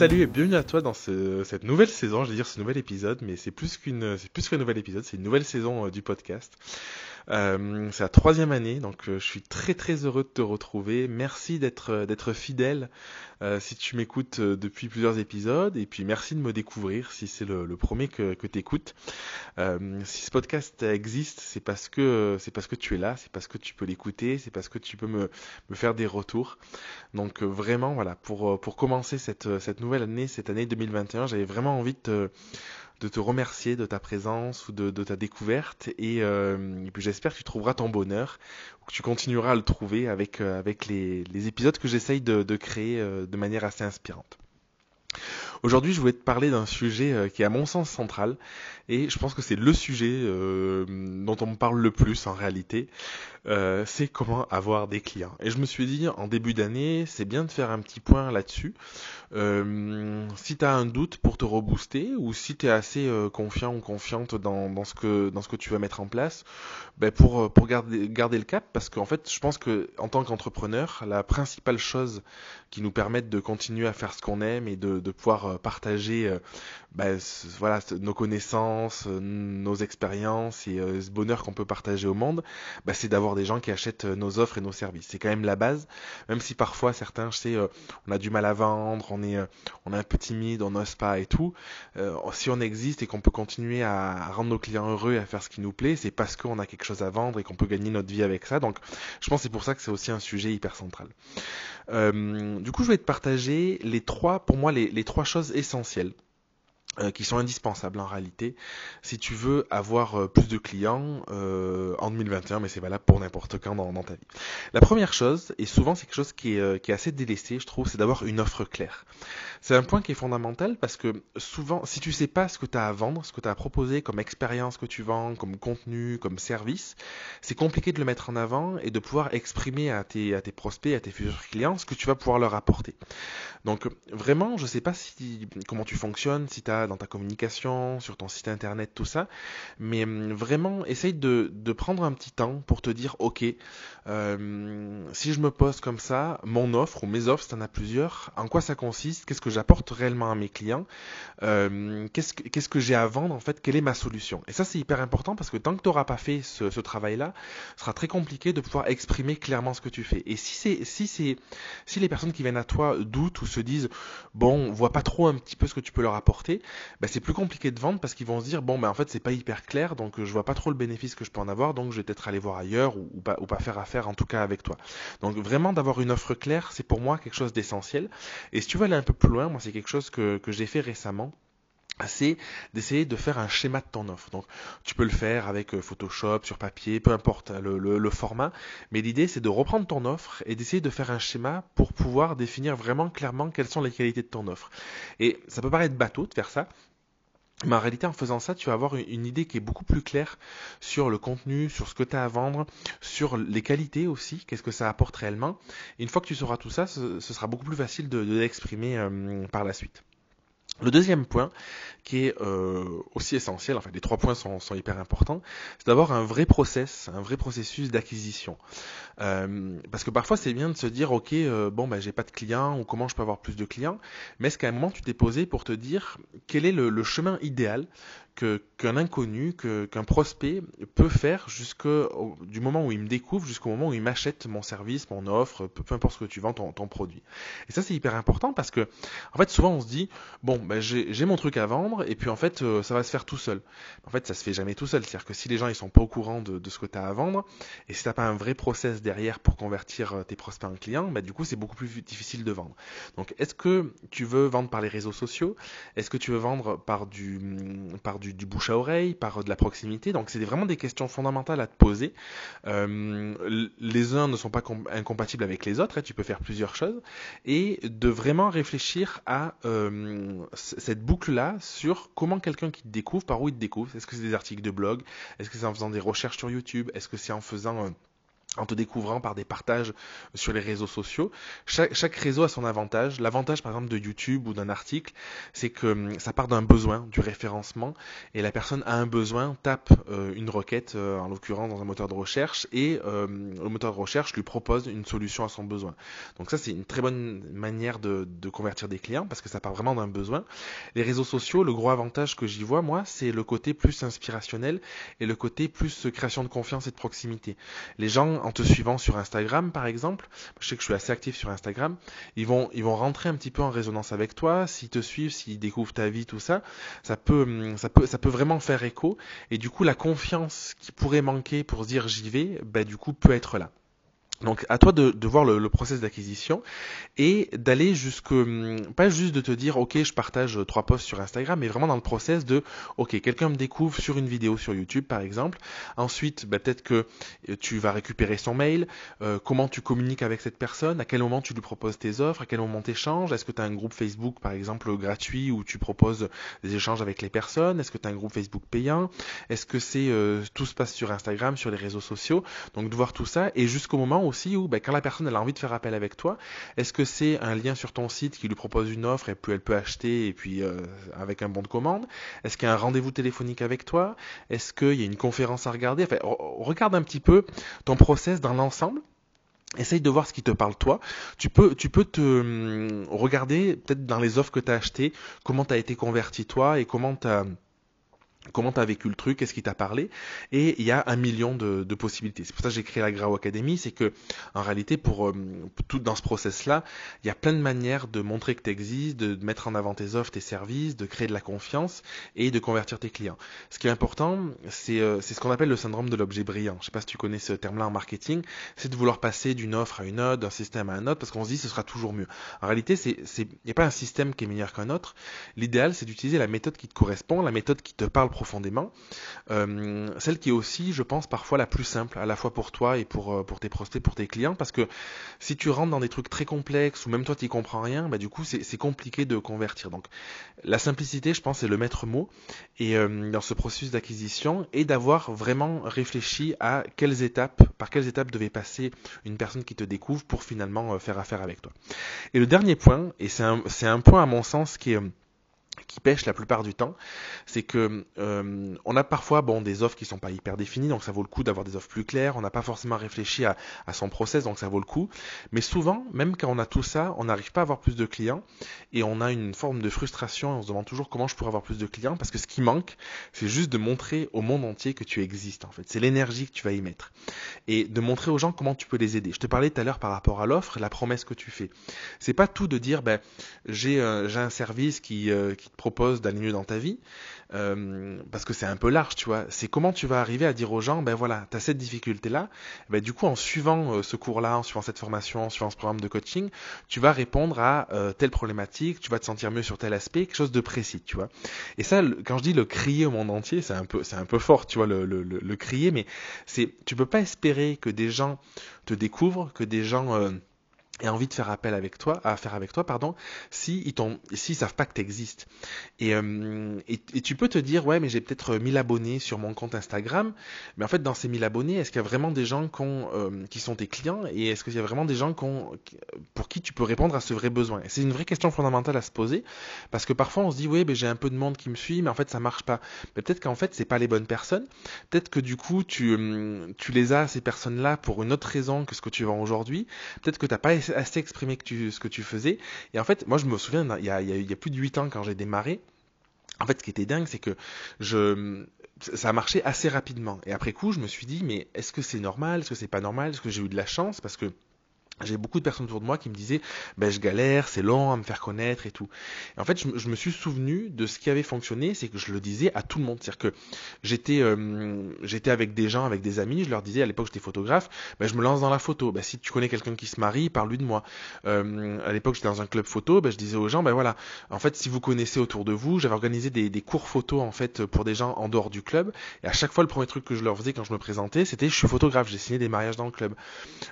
Salut et bienvenue à toi dans cette nouvelle saison, je vais dire ce nouvel épisode, mais c'est plus qu'une c'est qu'un nouvel épisode, c'est une nouvelle saison euh, du podcast. Euh, c'est la troisième année, donc euh, je suis très très heureux de te retrouver. Merci d'être euh, fidèle si tu m'écoutes depuis plusieurs épisodes, et puis merci de me découvrir si c'est le, premier que, que tu si ce podcast existe, c'est parce que parce que tu es là, c'est parce que tu peux l'écouter, c'est parce que tu peux me, me faire des retours. Donc vraiment voilà, pour pour commencer cette cette nouvelle année, cette année 2021, j'avais vraiment envie de te de te remercier de ta présence ou de, ta découverte euh, et, puis j'espère que tu trouveras ton bonheur ou que tu continueras à le trouver avec, euh, avec les, épisodes que j'essaye de, créer euh, de manière assez inspirante. Aujourd'hui, je voulais te parler d'un sujet qui est à mon sens central et je pense que c'est le sujet dont on me parle le plus en réalité. c'est comment avoir des clients. Et je me suis dit en début d'année, c'est bien de faire un petit point là-dessus euh, si tu as un doute pour te rebooster ou si tu es assez euh, confiant ou confiante dans, dans, ce que, dans ce que tu vas mettre en place, ben pour, euh, pour garder, garder le cap, parce qu'en fait, je pense que en tant qu'entrepreneur, la principale chose qui nous permet de continuer à faire ce qu'on aime et de, de pouvoir euh, partager ben, voilà, nos connaissances, nos expériences et ce bonheur qu'on peut partager au monde, ben, c'est d'avoir des gens qui achètent nos offres et nos services. C'est quand même la base, même si parfois certains, je sais, on a du mal à vendre, on est, euh, on est un peu timide, on n'ose pas et tout, euh, si on existe et qu'on peut continuer à, rendre nos clients heureux et à faire ce qui nous plaît, c'est parce qu'on a quelque chose à vendre et qu'on peut gagner notre vie avec ça. Donc, je pense que c'est pour ça que c'est aussi un sujet hyper central. Euh, du coup, je vais te partager les trois, pour moi, les trois choses essentielles qui sont indispensables en réalité si tu veux avoir euh, plus de clients euh, en 2021, mais c'est valable pour n'importe quand dans, ta vie. La première chose, et souvent c'est quelque chose qui est, qui est assez délaissé, je trouve, c'est d'avoir une offre claire. C'est un point qui est fondamental parce que souvent, si tu sais pas ce que tu as à vendre, ce que tu as à proposer comme expérience que tu vends, comme contenu, comme service, c'est compliqué de le mettre en avant et de pouvoir exprimer à tes, à tes prospects, à tes futurs clients ce que tu vas pouvoir leur apporter. Donc vraiment, je sais pas si comment tu fonctionnes, si tu as dans ta communication, sur ton site internet, tout ça. Mais hum, vraiment, essaye de, prendre un petit temps pour te dire, ok, euh, si je me pose comme ça, mon offre ou mes offres, si tu en as plusieurs, en quoi ça consiste, qu'est-ce que j'apporte réellement à mes clients, euh, qu'est-ce que, j'ai à vendre en fait, quelle est ma solution. Et ça c'est hyper important parce que tant que tu n'auras pas fait ce, travail-là, ce sera très compliqué de pouvoir exprimer clairement ce que tu fais. Et si c'est si les personnes qui viennent à toi doutent ou se disent bon, on voit pas trop un petit peu ce que tu peux leur apporter, bah, c'est plus compliqué de vendre parce qu'ils vont se dire bon ben en fait c'est pas hyper clair donc euh, je vois pas trop le bénéfice que je peux en avoir donc je vais peut-être aller voir ailleurs ou, pas faire affaire en tout cas avec toi. Donc vraiment d'avoir une offre claire c'est pour moi quelque chose d'essentiel et si tu veux aller un peu plus loin moi c'est quelque chose que j'ai fait récemment c'est d'essayer de faire un schéma de ton offre. Donc tu peux le faire avec euh, Photoshop, sur papier, peu importe le, le format, mais l'idée c'est de reprendre ton offre et d'essayer de faire un schéma pour pouvoir définir vraiment clairement quelles sont les qualités de ton offre. Et ça peut paraître bateau de faire ça, mais en réalité, en faisant ça, tu vas avoir une idée qui est beaucoup plus claire sur le contenu, sur ce que tu as à vendre, sur les qualités aussi, qu'est-ce que ça apporte réellement. Une fois que tu sauras tout ça, ce, sera beaucoup plus facile de, l'exprimer euh, par la suite. Le deuxième point, qui est euh, aussi essentiel, enfin les trois points sont, hyper importants, c'est d'avoir un vrai process, un vrai processus d'acquisition. Euh, parce que parfois c'est bien de se dire, ok, euh, bon ben j'ai pas de clients ou comment je peux avoir plus de clients, mais est-ce qu'à un moment tu t'es posé pour te dire quel est le chemin idéal qu'un inconnu, qu'un prospect peut faire jusqu'au du moment où il me découvre jusqu'au moment où il m'achète mon service, mon offre, peu, importe ce que tu vends, ton, produit. Et ça c'est hyper important parce que en fait souvent on se dit bon ben j'ai mon truc à vendre et puis en fait euh, ça va se faire tout seul. En fait ça se fait jamais tout seul, c'est-à-dire que si les gens ils sont pas au courant de, de ce que tu as à vendre et si t'as pas un vrai process derrière pour convertir euh, tes prospects en clients, ben, du coup c'est beaucoup plus difficile de vendre. Donc est-ce que tu veux vendre par les réseaux sociaux? Est-ce que tu veux vendre par du par du, bouche à oreille, par de la proximité. Donc c'est vraiment des questions fondamentales à te poser. Euh, les uns ne sont pas incompatibles avec les autres, hein, tu peux faire plusieurs choses, et de vraiment réfléchir à euh, cette boucle-là sur comment quelqu'un qui te découvre, par où il te découvre. Est-ce que c'est des articles de blog? Est-ce que c'est en faisant des recherches sur YouTube? Est-ce que c'est en faisant en te découvrant par des partages sur les réseaux sociaux. Chaque, réseau a son avantage. L'avantage par exemple de YouTube ou d'un article, c'est que hum, ça part d'un besoin, du référencement, et la personne a un besoin, tape euh, une requête, euh, en l'occurrence dans un moteur de recherche, et euh, le moteur de recherche lui propose une solution à son besoin. Donc ça c'est une très bonne manière de, de convertir des clients, parce que ça part vraiment d'un besoin. Les réseaux sociaux, le gros avantage que j'y vois, moi, c'est le côté plus inspirationnel et le côté plus création de confiance et de proximité. Les gens en te suivant sur Instagram, par exemple, je sais que je suis assez actif sur Instagram, ils vont, ils vont rentrer un petit peu en résonance avec toi, s'ils te suivent, s'ils découvrent ta vie, tout ça, ça peut, ça peut, ça peut vraiment faire écho, et du coup, la confiance qui pourrait manquer pour se dire j'y vais, ben, du coup, peut être là. Donc à toi de, de voir le, le process d'acquisition et d'aller jusque hum, pas juste de te dire ok je partage trois posts sur Instagram mais vraiment dans le process de ok quelqu'un me découvre sur une vidéo sur YouTube par exemple. Ensuite bah, peut-être que tu vas récupérer son mail euh, comment tu communiques avec cette personne à quel moment tu lui proposes tes offres à quel moment tu échanges est-ce que tu as un groupe Facebook par exemple gratuit où tu proposes des échanges avec les personnes? Est-ce que tu as un groupe Facebook payant? Est-ce que c'est euh, tout se passe sur Instagram sur les réseaux sociaux? Donc de voir tout ça et jusqu'au moment où aussi où ben, quand la personne a envie de faire appel avec toi, est-ce que c'est un lien sur ton site qui lui propose une offre et puis elle peut acheter et puis euh, avec un bon de commande? Est-ce qu'il y a un rendez-vous téléphonique avec toi? Est-ce qu'il y a une conférence à regarder? Enfin, Regarde un petit peu ton process dans l'ensemble. Essaye de voir ce qui te parle toi. Tu peux, tu peux te hum, regarder peut-être dans les offres que tu as achetées, comment tu as été converti toi et comment tu as comment tu as vécu le truc, qu'est-ce qui t'a parlé, et il y a un million de, possibilités. C'est pour ça que j'ai créé la Grau Academy, c'est que en réalité, pour euh, tout dans ce process-là, il y a plein de manières de montrer que tu existes, de, mettre en avant tes offres, tes services, de créer de la confiance et de convertir tes clients. Ce qui est important, c'est euh, ce qu'on appelle le syndrome de l'objet brillant. Je sais pas si tu connais ce terme-là en marketing, c'est de vouloir passer d'une offre à une autre, d'un système à un autre, parce qu'on se dit ce sera toujours mieux. En réalité, il n'y a pas un système qui est meilleur qu'un autre. L'idéal, c'est d'utiliser la méthode qui te correspond, la méthode qui te parle profondément. Euh, celle qui est aussi, je pense, parfois la plus simple, à la fois pour toi et pour, euh, pour tes prospects, pour tes clients, parce que si tu rentres dans des trucs très complexes ou même toi tu n'y comprends rien, bah, du coup c'est compliqué de convertir. Donc la simplicité, je pense, c'est le maître mot et euh, dans ce processus d'acquisition et d'avoir vraiment réfléchi à quelles étapes, par quelles étapes devait passer une personne qui te découvre pour finalement faire affaire avec toi. Et le dernier point, et c'est un, un point à mon sens qui est qui pêche la plupart du temps, c'est que euh, on a parfois bon des offres qui sont pas hyper définies, donc ça vaut le coup d'avoir des offres plus claires. On n'a pas forcément réfléchi à, à, son process, donc ça vaut le coup. Mais souvent, même quand on a tout ça, on n'arrive pas à avoir plus de clients et on a une forme de frustration. On se demande toujours comment je pourrais avoir plus de clients parce que ce qui manque, c'est juste de montrer au monde entier que tu existes. En fait, c'est l'énergie que tu vas y mettre et de montrer aux gens comment tu peux les aider. Je te parlais tout à l'heure par rapport à l'offre, la promesse que tu fais. C'est pas tout de dire ben j'ai euh, j'ai un service qui euh, qui propose d'aller mieux dans ta vie, euh, parce que c'est un peu large, tu vois. C'est comment tu vas arriver à dire aux gens, ben voilà, tu as cette difficulté-là, ben du coup, en suivant euh, ce cours-là, en suivant cette formation, en suivant ce programme de coaching, tu vas répondre à euh, telle problématique, tu vas te sentir mieux sur tel aspect, quelque chose de précis, tu vois. Et ça, quand je dis le crier au monde entier, c'est un peu, c'est un peu fort, tu vois, le, le, le, crier, mais c'est, tu peux pas espérer que des gens te découvrent, que des gens et envie de faire appel avec toi, à faire avec toi, pardon, si ils t'ont, s'ils savent pas que tu existes. Et, euh, et, tu peux te dire, ouais, mais j'ai peut-être 1000 abonnés sur mon compte Instagram, mais en fait, dans ces 1000 abonnés, est-ce qu'il y a vraiment des gens euh, qui sont tes clients et est-ce qu'il y a vraiment des gens pour qui tu peux répondre à ce vrai besoin? C'est une vraie question fondamentale à se poser parce que parfois on se dit, ouais, mais j'ai un peu de monde qui me suit, mais en fait, ça marche pas. Mais peut-être qu'en fait, c'est pas les bonnes personnes. Peut-être que du coup, tu, euh, tu les as ces personnes-là pour une autre raison que ce que tu vends aujourd'hui. Peut-être que t'as pas assez exprimé que ce que tu faisais. Et en fait, moi, je me souviens, il y a, plus de 8 ans, quand j'ai démarré, en fait, ce qui était dingue, c'est que ça a marché assez rapidement. Et après coup, je me suis dit, mais est-ce que c'est normal? Est-ce que c'est pas normal? Est-ce que j'ai eu de la chance? Parce que j'ai beaucoup de personnes autour de moi qui me disaient ben je galère, c'est long à me faire connaître et tout. Et en fait, je, me suis souvenu de ce qui avait fonctionné, c'est que je le disais à tout le monde, c'est-à-dire que j'étais euh, j'étais avec des gens, avec des amis, je leur disais à l'époque j'étais photographe, ben je me lance dans la photo. Ben si tu connais quelqu'un qui se marie, parle-lui de moi. Euh, à l'époque j'étais dans un club photo, ben je disais aux gens ben voilà, en fait si vous connaissez autour de vous, j'avais organisé des, des cours photo en fait pour des gens en dehors du club. Et à chaque fois le premier truc que je leur faisais quand je me présentais, c'était je suis photographe, j'ai signé des mariages dans le club.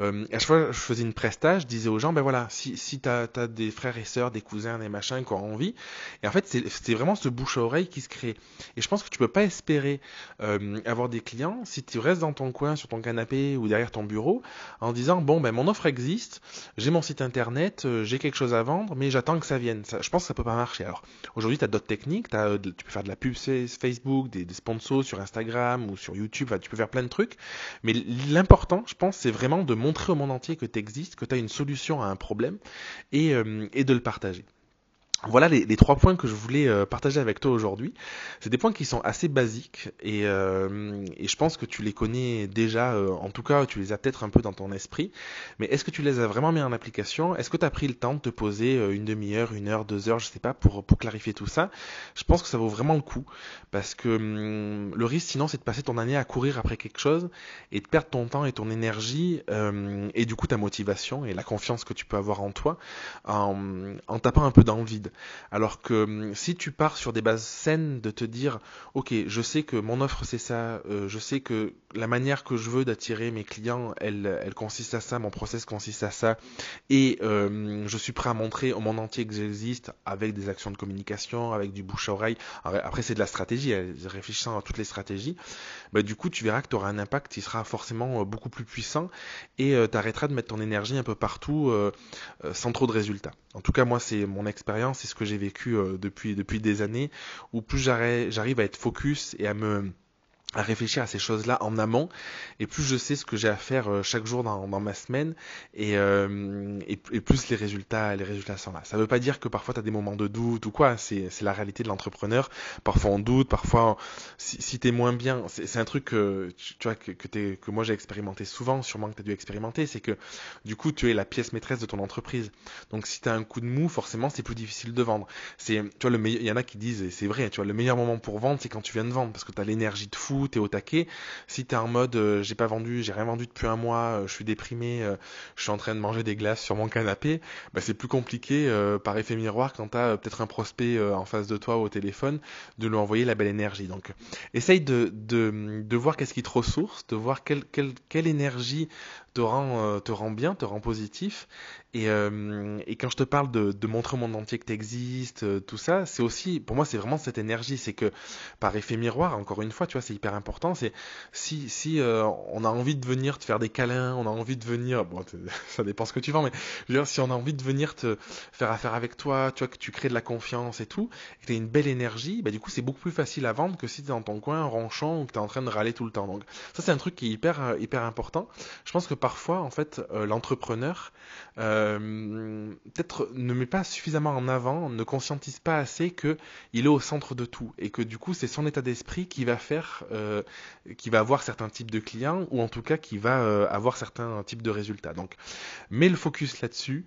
Euh, à chaque fois je faisais une une prestage, je disais aux gens, ben voilà, si, si tu as, des frères et sœurs, des cousins, des machins qui ont envie, et en fait, c'est vraiment ce bouche à oreille qui se crée. Et je pense que tu peux pas espérer euh, avoir des clients si tu restes dans ton coin, sur ton canapé ou derrière ton bureau, en disant, bon, ben mon offre existe, j'ai mon site internet, euh, j'ai quelque chose à vendre, mais j'attends que ça vienne. je pense que ça peut pas marcher. Alors, aujourd'hui, tu as d'autres techniques, as, tu peux faire de la pub Facebook, des, des sponsors sur Instagram ou sur YouTube, tu peux faire plein de trucs, mais l'important, je pense, c'est vraiment de montrer au monde entier que tu existes, que tu as une solution à un problème et, euh, et de le partager. Voilà les, trois points que je voulais euh, partager avec toi aujourd'hui. C'est des points qui sont assez basiques et, euh, je pense que tu les connais déjà, euh, en tout cas tu les as peut-être un peu dans ton esprit, mais est-ce que tu les as vraiment mis en application? Est-ce que tu as pris le temps de te poser une demi-heure, une heure, deux heures, je sais pas, pour, clarifier tout ça? Je pense que ça vaut vraiment le coup parce que hum, le risque sinon c'est de passer ton année à courir après quelque chose et de perdre ton temps et ton énergie et du coup ta motivation et la confiance que tu peux avoir en toi en, en tapant un peu dans le vide. Alors que hum, si tu pars sur des bases saines de te dire, ok, je sais que mon offre c'est ça, euh, je sais que la manière que je veux d'attirer mes clients, elle, elle consiste à ça, mon process consiste à ça, et euh, je suis prêt à montrer au monde entier que j'existe avec des actions de communication, avec du bouche à oreille. Après c'est de la stratégie, hein, réfléchissant à toutes les stratégies. Bah, du coup tu verras que tu auras un impact qui sera forcément euh, beaucoup plus puissant et tu arrêteras de mettre ton énergie un peu partout sans trop de résultats. En tout cas moi c'est mon expérience c'est ce que j'ai vécu euh, depuis, depuis des années, où plus j'arrive à être focus et à me à réfléchir à ces choses-là en amont et plus je sais ce que j'ai à faire euh, chaque jour dans, ma semaine et, euh, et, plus les résultats les résultats sont là. Ça veut pas dire que parfois tu as des moments de doute ou quoi, c'est la réalité de l'entrepreneur. Parfois on doute, parfois si, si tu es moins bien, c'est un truc que tu, vois que que, que moi j'ai expérimenté souvent, sûrement que tu as dû expérimenter, c'est que du coup tu es la pièce maîtresse de ton entreprise. Donc si tu as un coup de mou, forcément c'est plus difficile de vendre. C'est tu vois le il y en a qui disent et c'est vrai, tu vois le meilleur moment pour vendre c'est quand tu viens de vendre parce que tu as l'énergie de fou t'es au taquet. Si t'es en mode euh, j'ai pas vendu, j'ai rien vendu depuis un mois, euh, je suis déprimé, euh, je suis en train de manger des glaces sur mon canapé, bah, c'est plus compliqué par effet miroir quand t'as peut-être un prospect en face de toi au téléphone de lui envoyer la belle énergie. Donc essaye de, de, de voir qu'est-ce qui te ressource, de voir quelle énergie te rend, te rend bien, te rend positif. Et, et quand je te parle de, montrer au monde entier que tu existes, tout ça, c'est aussi, pour moi, c'est vraiment cette énergie. C'est que par effet miroir, encore une fois, tu vois, c'est hyper important. C'est si, si euh, on a envie de venir te faire des câlins, on a envie de venir, bon, ça dépend ce que tu vends, mais je veux dire, si on a envie de venir te faire affaire avec toi, tu vois, que tu crées de la confiance et tout, et que tu as une belle énergie, bah, du coup, c'est beaucoup plus facile à vendre que si tu es dans ton coin ronchon ou que tu es en train de râler tout le temps. Donc, ça, c'est un truc qui est hyper, euh, hyper important. Je pense que parfois, en fait, euh, l'entrepreneur, peut-être ne met pas suffisamment en avant, ne conscientise pas assez que il est au centre de tout et que du coup c'est son état d'esprit qui va faire euh, qui va avoir certains types de clients ou en tout cas qui va euh, avoir certains types de résultats. Donc, mets le focus là-dessus.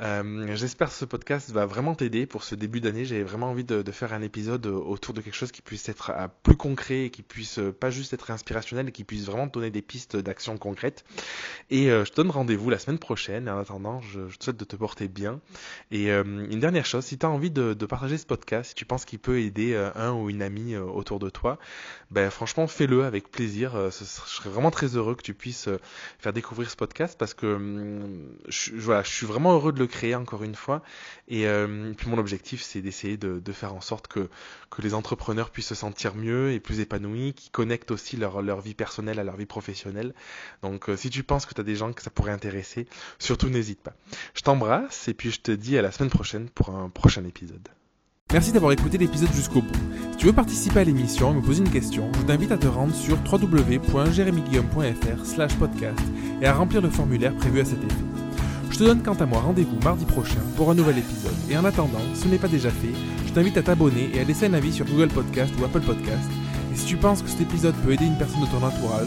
Euh, j'espère que ce podcast va vraiment t'aider pour ce début d'année. J'ai vraiment envie de, faire un épisode autour de quelque chose qui puisse être plus concret et qui puisse pas juste être inspirationnel et qui puisse vraiment donner des pistes d'action concrètes. Et je te donne rendez-vous la semaine prochaine. En attendant, je, te souhaite de te porter bien. Et une dernière chose, si tu as envie de, de, partager ce podcast, si tu penses qu'il peut aider un ou une amie autour de toi, ben franchement fais-le avec plaisir. Euh, je serais vraiment très heureux que tu puisses euh, faire découvrir ce podcast parce que hum, je, voilà, je suis vraiment heureux de le créer encore une fois. Et, euh, puis mon objectif, c'est d'essayer de, faire en sorte que, que les entrepreneurs puissent se sentir mieux et plus épanouis, qui connectent aussi leur, leur vie personnelle à leur vie professionnelle. Donc si tu que tu as des gens que ça pourrait intéresser, surtout n'hésite pas. Je t'embrasse et puis je te dis à la semaine prochaine pour un prochain épisode. Merci d'avoir écouté l'épisode jusqu'au bout. Si tu veux participer à l'émission et me poser une question, je t'invite à te rendre sur www.jeremyguillaume.fr slash podcast et à remplir le formulaire prévu à cet effet. Je te donne quant à moi rendez-vous mardi prochain pour un nouvel épisode. Et en attendant, si ce n'est pas déjà fait, je t'invite à t'abonner et à laisser un avis sur Google Podcast ou Apple Podcast. Et si tu penses que cet épisode peut aider une personne de ton entourage,